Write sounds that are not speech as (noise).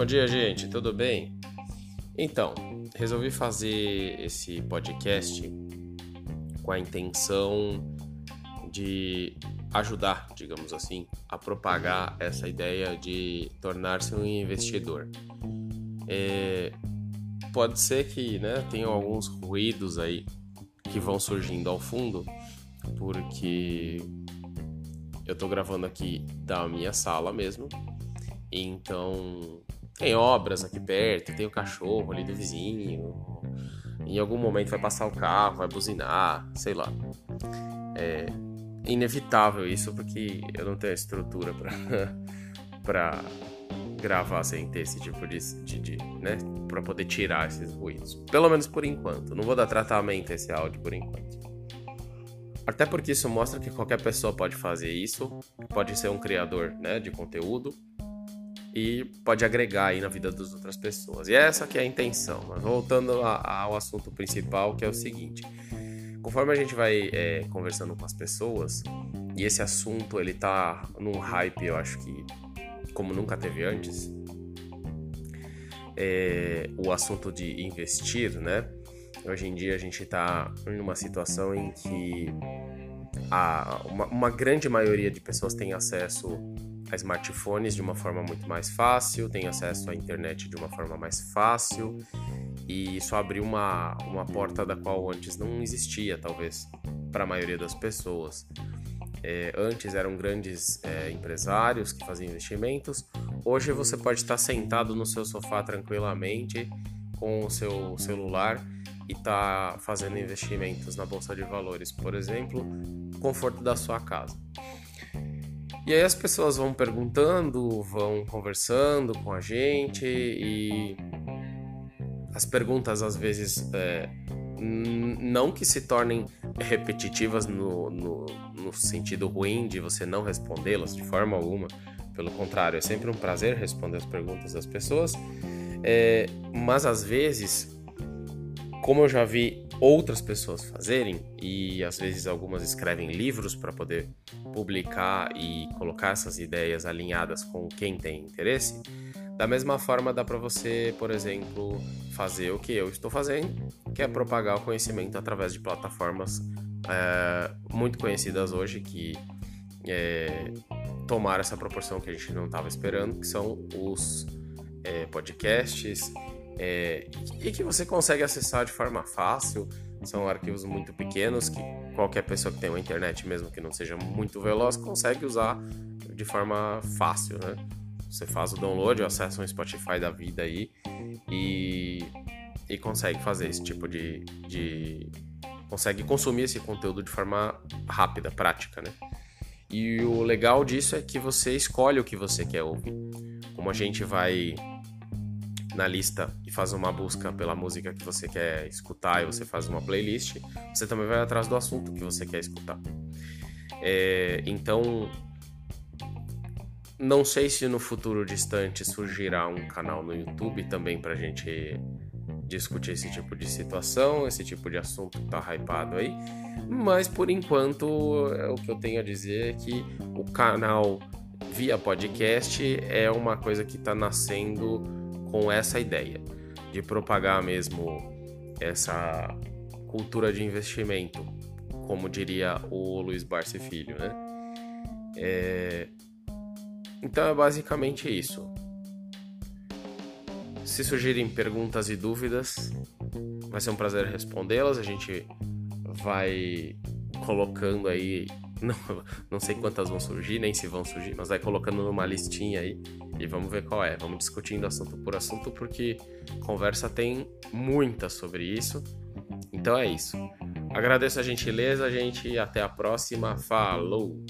Bom dia, gente, tudo bem? Então, resolvi fazer esse podcast com a intenção de ajudar, digamos assim, a propagar essa ideia de tornar-se um investidor. É, pode ser que né, tenham alguns ruídos aí que vão surgindo ao fundo, porque eu tô gravando aqui da minha sala mesmo, então tem obras aqui perto, tem o cachorro ali do vizinho. Em algum momento vai passar o carro, vai buzinar, sei lá. É inevitável isso porque eu não tenho a estrutura para (laughs) para gravar sem ter esse tipo de, de, de né, para poder tirar esses ruídos. Pelo menos por enquanto. Não vou dar tratamento a esse áudio por enquanto. Até porque isso mostra que qualquer pessoa pode fazer isso, pode ser um criador né, de conteúdo e pode agregar aí na vida das outras pessoas. E essa que é a intenção. Mas voltando a, ao assunto principal, que é o seguinte: conforme a gente vai é, conversando com as pessoas e esse assunto ele tá num hype, eu acho que como nunca teve antes, é, o assunto de investir, né? Hoje em dia a gente está em uma situação em que a, uma, uma grande maioria de pessoas tem acesso a smartphones de uma forma muito mais fácil, tem acesso à internet de uma forma mais fácil e isso abriu uma, uma porta da qual antes não existia, talvez, para a maioria das pessoas. É, antes eram grandes é, empresários que faziam investimentos, hoje você pode estar sentado no seu sofá tranquilamente com o seu celular e estar tá fazendo investimentos na bolsa de valores, por exemplo, conforto da sua casa. E aí as pessoas vão perguntando, vão conversando com a gente e as perguntas às vezes é, não que se tornem repetitivas no, no, no sentido ruim de você não respondê-las de forma alguma. Pelo contrário, é sempre um prazer responder as perguntas das pessoas. É, mas às vezes, como eu já vi outras pessoas fazerem, e às vezes algumas escrevem livros para poder publicar e colocar essas ideias alinhadas com quem tem interesse, da mesma forma dá para você, por exemplo, fazer o que eu estou fazendo, que é propagar o conhecimento através de plataformas é, muito conhecidas hoje que é, tomaram essa proporção que a gente não estava esperando, que são os é, podcasts, é, e que você consegue acessar de forma fácil. São arquivos muito pequenos que qualquer pessoa que tem uma internet, mesmo que não seja muito veloz, consegue usar de forma fácil, né? Você faz o download, acessa um Spotify da vida aí e, e consegue fazer esse tipo de, de. consegue consumir esse conteúdo de forma rápida, prática, né? E o legal disso é que você escolhe o que você quer ouvir. Como a gente vai na lista e faz uma busca pela música que você quer escutar e você faz uma playlist, você também vai atrás do assunto que você quer escutar. É, então, não sei se no futuro distante surgirá um canal no YouTube também para a gente discutir esse tipo de situação, esse tipo de assunto que tá hypado aí. Mas por enquanto, o que eu tenho a dizer é que o canal via podcast é uma coisa que está nascendo com essa ideia de propagar mesmo essa cultura de investimento, como diria o Luiz Barsi Filho, né? É... Então é basicamente isso. Se surgirem perguntas e dúvidas, vai ser um prazer respondê-las. A gente vai colocando aí não, (laughs) não sei quantas vão surgir, nem se vão surgir, mas vai colocando numa listinha aí e vamos ver qual é. Vamos discutindo assunto por assunto, porque conversa tem muita sobre isso. Então é isso. Agradeço a gentileza, gente, até a próxima. Falou!